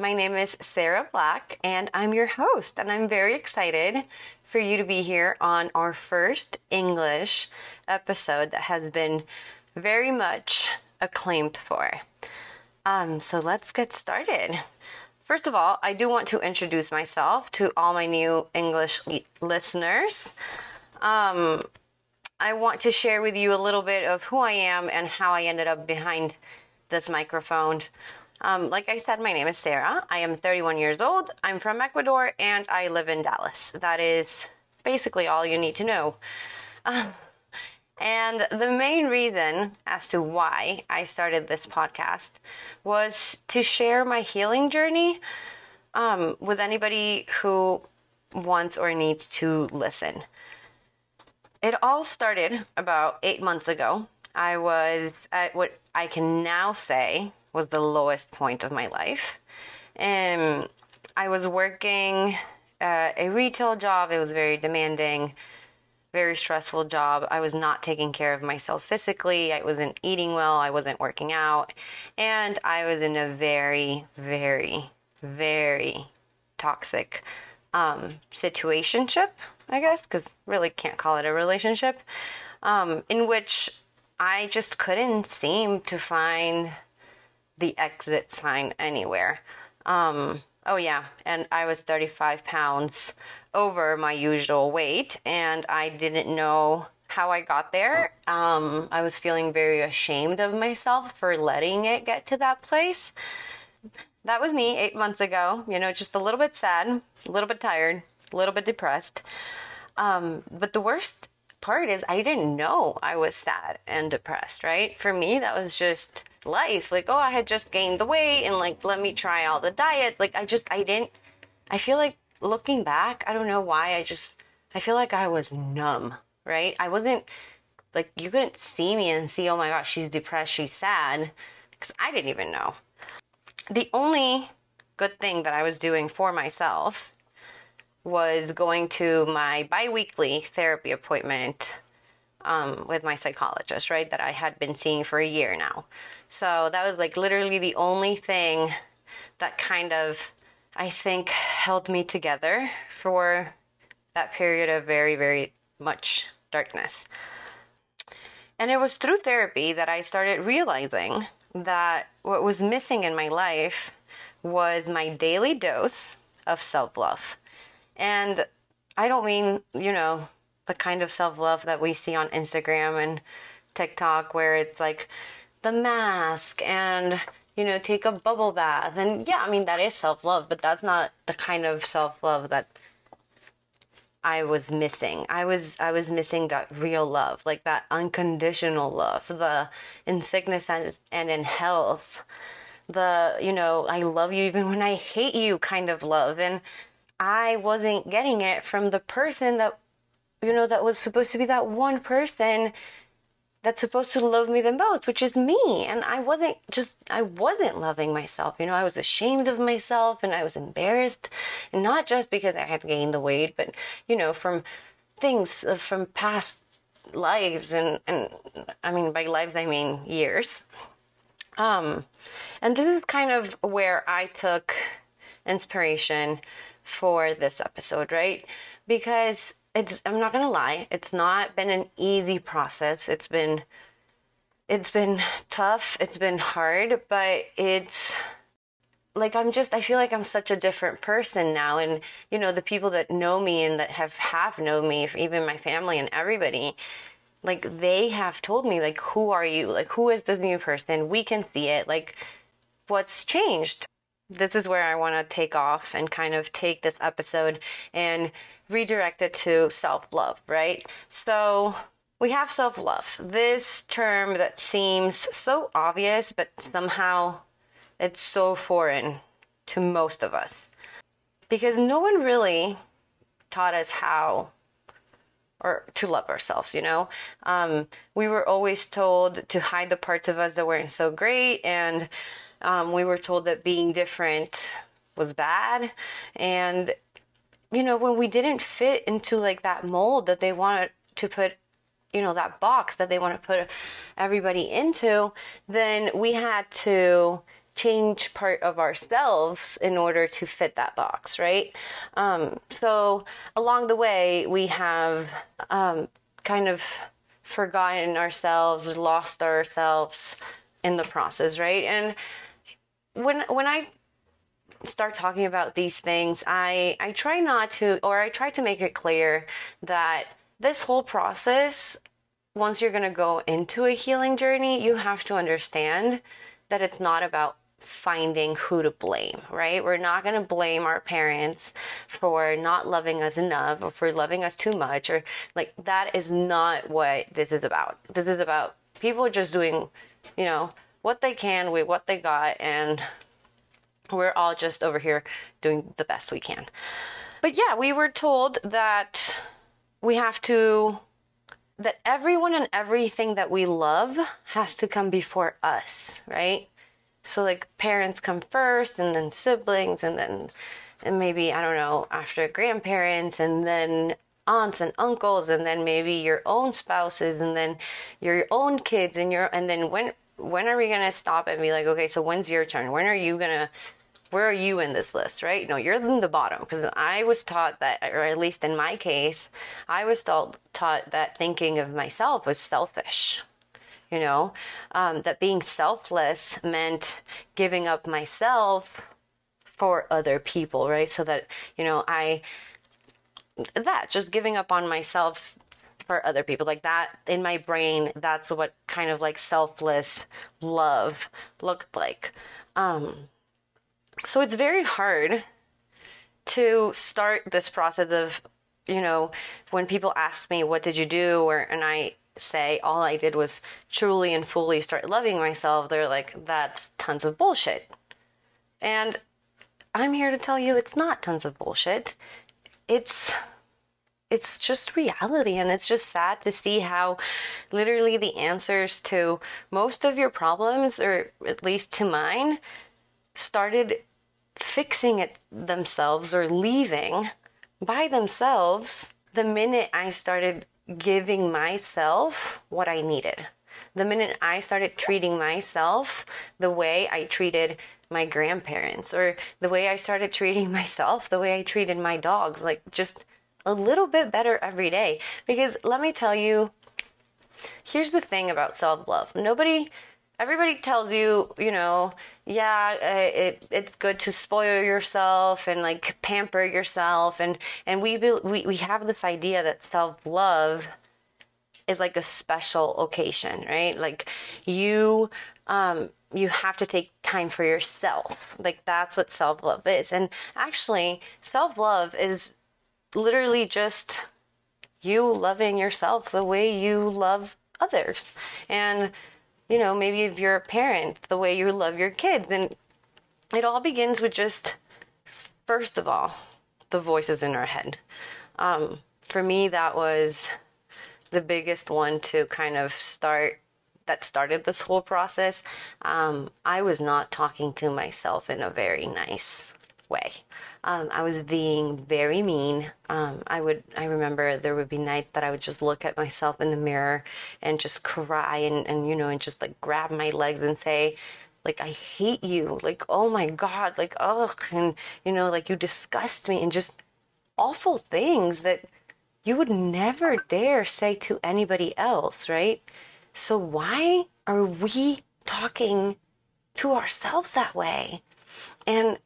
My name is Sarah Black, and I'm your host, and I'm very excited for you to be here on our first English episode that has been very much acclaimed for. Um, so let's get started. First of all, I do want to introduce myself to all my new English listeners. Um, I want to share with you a little bit of who I am and how I ended up behind this microphone. Um, like I said, my name is Sarah. I am 31 years old. I'm from Ecuador and I live in Dallas. That is basically all you need to know. Um, and the main reason as to why I started this podcast was to share my healing journey um, with anybody who wants or needs to listen. It all started about eight months ago. I was at what I can now say was the lowest point of my life. And I was working uh, a retail job. It was very demanding, very stressful job. I was not taking care of myself physically. I wasn't eating well. I wasn't working out. And I was in a very, very, very toxic um, situationship, I guess, because really can't call it a relationship, um, in which I just couldn't seem to find the exit sign anywhere. Um, oh, yeah, and I was 35 pounds over my usual weight, and I didn't know how I got there. Um, I was feeling very ashamed of myself for letting it get to that place. That was me eight months ago, you know, just a little bit sad, a little bit tired, a little bit depressed. Um, but the worst part is I didn't know I was sad and depressed, right? For me, that was just life. Like, oh, I had just gained the weight and like, let me try all the diets. Like, I just, I didn't, I feel like looking back, I don't know why. I just, I feel like I was numb, right? I wasn't like, you couldn't see me and see, oh my gosh, she's depressed, she's sad, because I didn't even know. The only good thing that I was doing for myself was going to my biweekly therapy appointment um, with my psychologist, right? That I had been seeing for a year now. So that was like literally the only thing that kind of, I think, held me together for that period of very, very much darkness. And it was through therapy that I started realizing that what was missing in my life was my daily dose of self love. And I don't mean, you know, the kind of self love that we see on Instagram and TikTok where it's like the mask and, you know, take a bubble bath. And yeah, I mean, that is self love, but that's not the kind of self love that I was missing. I was I was missing that real love, like that unconditional love, the in sickness and, and in health, the you know I love you even when I hate you kind of love, and I wasn't getting it from the person that, you know, that was supposed to be that one person that's supposed to love me the most, which is me. And I wasn't just, I wasn't loving myself. You know, I was ashamed of myself and I was embarrassed. And not just because I had gained the weight, but, you know, from things uh, from past lives. And, and I mean, by lives, I mean years. Um, and this is kind of where I took inspiration for this episode, right? Because it's I'm not going to lie, it's not been an easy process. It's been it's been tough, it's been hard, but it's like I'm just I feel like I'm such a different person now. And you know the people that know me and that have have known me even my family and everybody like they have told me like who are you? Like who is this new person? We can see it. Like what's changed this is where I want to take off and kind of take this episode and redirect it to self love, right? So, we have self love. This term that seems so obvious, but somehow it's so foreign to most of us because no one really taught us how or to love ourselves, you know? Um, we were always told to hide the parts of us that weren't so great, and um, we were told that being different was bad. And, you know, when we didn't fit into like that mold that they wanted to put you know that box that they want to put everybody into then we had to change part of ourselves in order to fit that box right um, so along the way we have um, kind of forgotten ourselves lost ourselves in the process right and when when i start talking about these things i i try not to or i try to make it clear that this whole process, once you're going to go into a healing journey, you have to understand that it's not about finding who to blame, right? We're not going to blame our parents for not loving us enough or for loving us too much or like that is not what this is about. This is about people just doing, you know, what they can with what they got and we're all just over here doing the best we can. But yeah, we were told that we have to that everyone and everything that we love has to come before us, right? So like parents come first and then siblings and then and maybe I don't know, after grandparents and then aunts and uncles and then maybe your own spouses and then your own kids and your and then when when are we going to stop and be like, okay, so when's your turn? When are you going to where are you in this list, right? No, you're in the bottom because I was taught that, or at least in my case, I was taught, taught that thinking of myself was selfish. You know, um, that being selfless meant giving up myself for other people, right? So that, you know, I, that, just giving up on myself for other people like that in my brain that's what kind of like selfless love looked like um so it's very hard to start this process of, you know, when people ask me, what did you do? Or, and I say, all I did was truly and fully start loving myself. They're like, that's tons of bullshit. And I'm here to tell you it's not tons of bullshit. It's it's just reality and it's just sad to see how literally the answers to most of your problems or at least to mine started fixing it themselves or leaving by themselves the minute I started giving myself what I needed. The minute I started treating myself the way I treated my grandparents, or the way I started treating myself, the way I treated my dogs, like just a little bit better every day. Because let me tell you, here's the thing about self love nobody everybody tells you, you know, yeah, it it's good to spoil yourself and like pamper yourself, and and we we we have this idea that self love is like a special occasion, right? Like you um you have to take time for yourself. Like that's what self love is. And actually, self love is literally just you loving yourself the way you love others. And you know, maybe if you're a parent, the way you love your kids. And it all begins with just, first of all, the voices in our head. Um, for me, that was the biggest one to kind of start that started this whole process. Um, I was not talking to myself in a very nice way. Um, I was being very mean. Um, I would. I remember there would be nights that I would just look at myself in the mirror and just cry and, and you know and just like grab my legs and say, like I hate you. Like oh my god. Like ugh. And you know like you disgust me and just awful things that you would never dare say to anybody else, right? So why are we talking to ourselves that way? And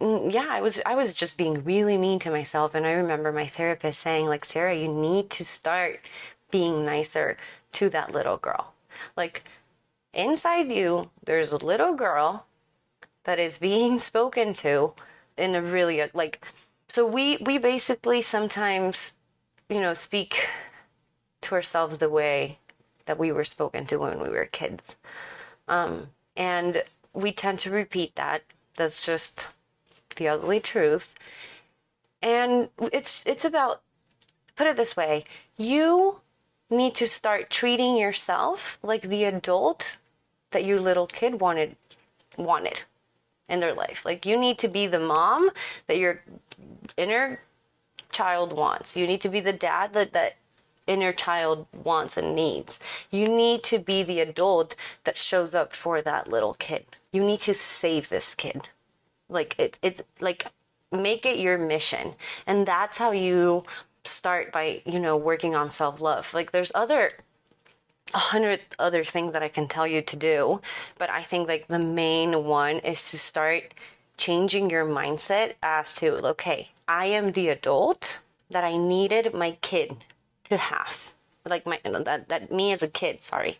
yeah, I was I was just being really mean to myself and I remember my therapist saying like Sarah, you need to start being nicer to that little girl. Like inside you there's a little girl that is being spoken to in a really like so we we basically sometimes you know speak to ourselves the way that we were spoken to when we were kids. Um and we tend to repeat that. That's just the ugly truth. And it's it's about put it this way, you need to start treating yourself like the adult that your little kid wanted wanted in their life. Like you need to be the mom that your inner child wants. You need to be the dad that that inner child wants and needs. You need to be the adult that shows up for that little kid. You need to save this kid. Like it it's like make it your mission. And that's how you start by, you know, working on self-love. Like there's other a hundred other things that I can tell you to do, but I think like the main one is to start changing your mindset as to okay, I am the adult that I needed my kid to have. Like my that that me as a kid, sorry.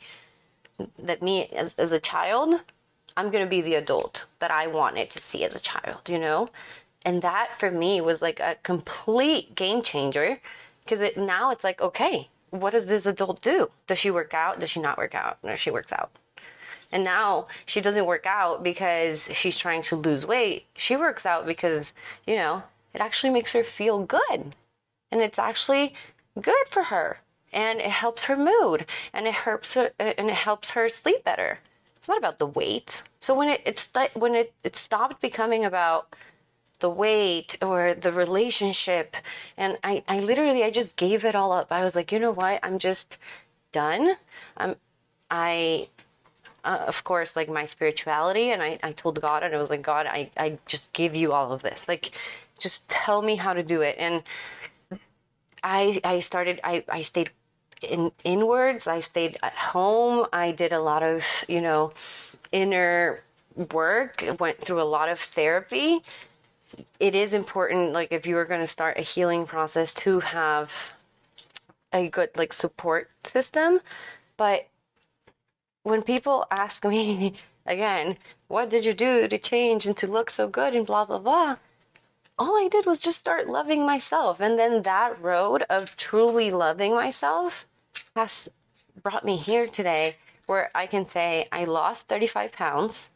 That me as as a child, I'm going to be the adult that I wanted to see as a child, you know? And that for me was like a complete game changer because it now it's like okay, what does this adult do? Does she work out? Does she not work out? No, she works out. And now she doesn't work out because she's trying to lose weight. She works out because, you know, it actually makes her feel good. And it's actually good for her. And it helps her mood and it helps her and it helps her sleep better. It's not about the weight. So when it it's when it it stopped becoming about the weight or the relationship and I, I literally i just gave it all up. I was like you know what? I'm just done. I'm i uh, of course like my spirituality and I, I told god and i was like god I, I just give you all of this. Like just tell me how to do it. And i i started i i stayed in inwards i stayed at home. I did a lot of you know inner work went through a lot of therapy. It is important like if you are going to start a healing process to have a good like support system. But when people ask me again what did you do to change and to look so good and blah blah blah all i did was just start loving myself and then that road of truly loving myself has brought me here today where i can say i lost 35 pounds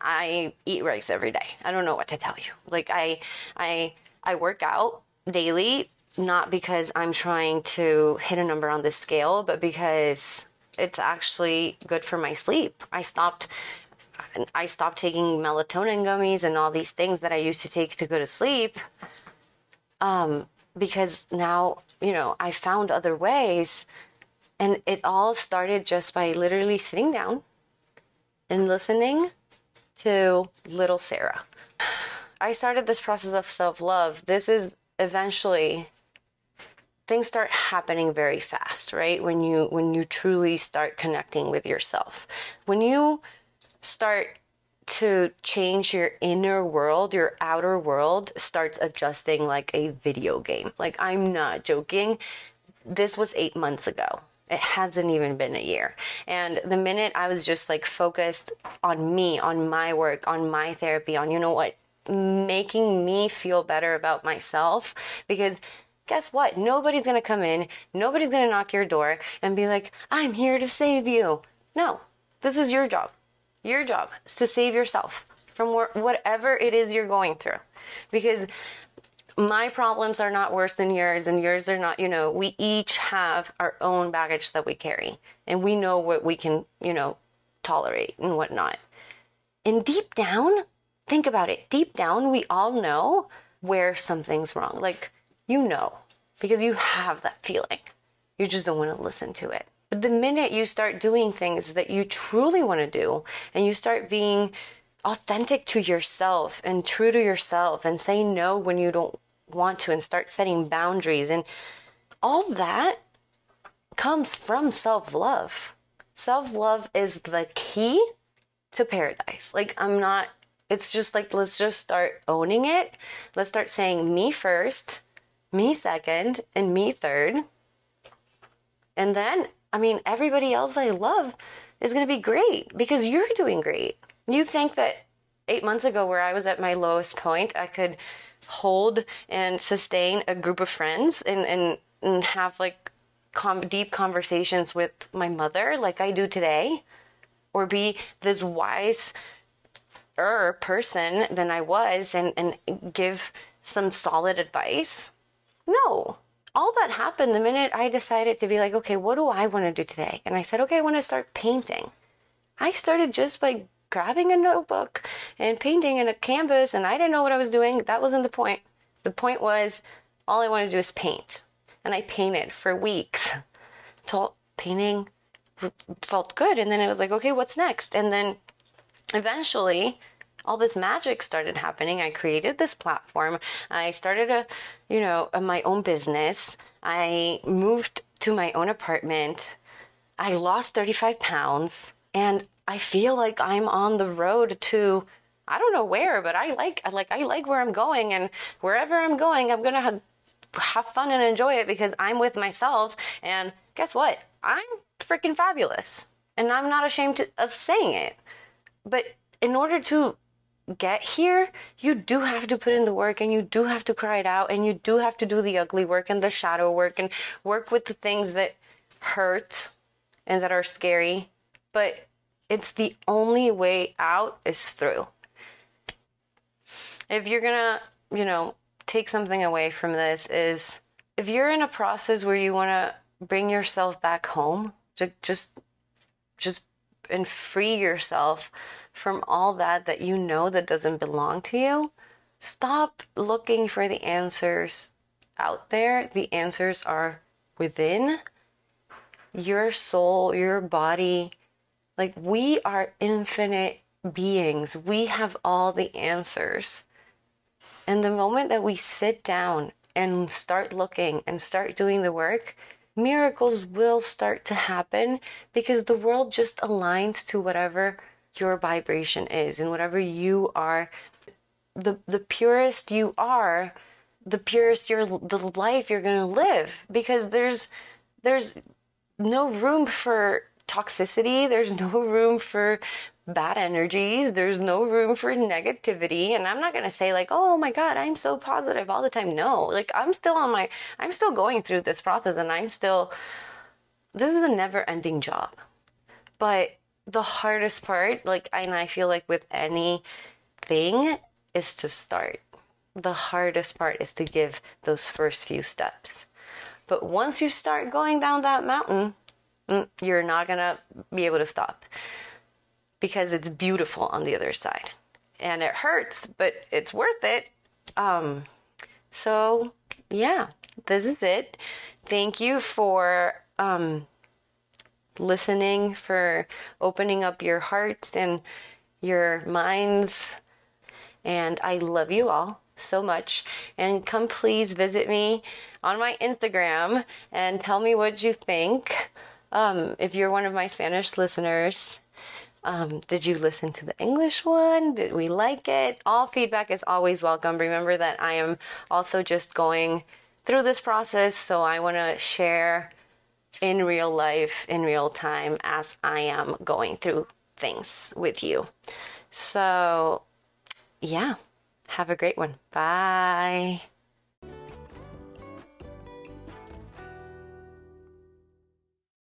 I eat rice every day. I don't know what to tell you. Like I I I work out daily not because I'm trying to hit a number on this scale, but because it's actually good for my sleep. I stopped I stopped taking melatonin gummies and all these things that I used to take to go to sleep. Um because now, you know, I found other ways and it all started just by literally sitting down and listening to little Sarah. I started this process of self love. This is eventually things start happening very fast, right? When you when you truly start connecting with yourself. When you start to change your inner world, your outer world starts adjusting like a video game. Like I'm not joking. This was 8 months ago. It hasn't even been a year. And the minute I was just like focused on me, on my work, on my therapy, on, you know what, making me feel better about myself, because guess what? Nobody's to come in, nobody's to knock your door and be like, I'm here to save you. No, this is your job. Your job is to save yourself from whatever it is you're going through. Because my problems are not worse than yours and yours are not, you know, we each have our own baggage that we carry and we know what we can, you know, tolerate and whatnot. And deep down, think about it. Deep down, we all know where something's wrong. Like, you know, because you have that feeling. You just don't want to listen to it. But the minute you start doing things that you truly want to do and you start being authentic to yourself and true to yourself and say no when you don't want to and start setting boundaries. And all that comes from self love. Self love is the key to paradise. Like, I'm not, it's just like, let's just start owning it. Let's start saying me first, me second, and me third. And then, I mean, everybody else I love is going to be great because you're doing great. You think that eight months ago, where I was at my lowest point, I could hold and sustain a group of friends and, and, and have like com- deep conversations with my mother like I do today or be this wise er person than I was and, and give some solid advice. No. All that happened the minute I decided to be like, okay, what do I want to do today? And I said, okay, I want to start painting. I started just by grabbing a notebook and painting in a canvas, and I didn't know what I was doing. That wasn't the point. The point was all I wanted to do is paint. And I painted for weeks until painting felt good. And then it was like, okay, what's next? And then eventually, all this magic started happening. I created this platform. I started a, you know, a, my own business. I moved to my own apartment. I lost 35 pounds and I feel like I'm on the road to I don't know where, but I like I like I like where I'm going and wherever I'm going, I'm going to have, have fun and enjoy it because I'm with myself and guess what? I'm freaking fabulous. And I'm not ashamed to, of saying it. But in order to get here, you do have to put in the work and you do have to cry it out and you do have to do the ugly work and the shadow work and work with the things that hurt and that are scary. But it's the only way out is through. If you're gonna, you know, take something away from this, is if you're in a process where you wanna bring yourself back home, just, just, and free yourself from all that that you know that doesn't belong to you, stop looking for the answers out there. The answers are within your soul, your body. Like we are infinite beings. We have all the answers. And the moment that we sit down and start looking and start doing the work, miracles will start to happen because the world just aligns to whatever your vibration is and whatever you are. The the purest you are the purest your the life you're going to live because there's there's no room for toxicity. There's no room for bad energies. There's no room for negativity. And i'm not going to say like oh my god i'm so positive all the time. No like i'm still on my i'm still going through this process and i'm still this is a never ending job. But the hardest part, like, and I feel like with anything, is to start. The hardest part is to give those first few steps. But once you start going down that mountain, you're not gonna be able to stop because it's beautiful on the other side and it hurts, but it's worth it. Um, so yeah, this is it. Thank you for um, listening, for opening up your hearts and your minds. And I love you all so much. And come please visit me on my Instagram and tell me what you think. Um, if you're one of my Spanish listeners, um, did you listen to the English one? Did we like it? All feedback is always welcome. Remember that I am also just going through this process, so I want to share in real life, in real time, as I am going through things with you. So, yeah, have a great one. Bye.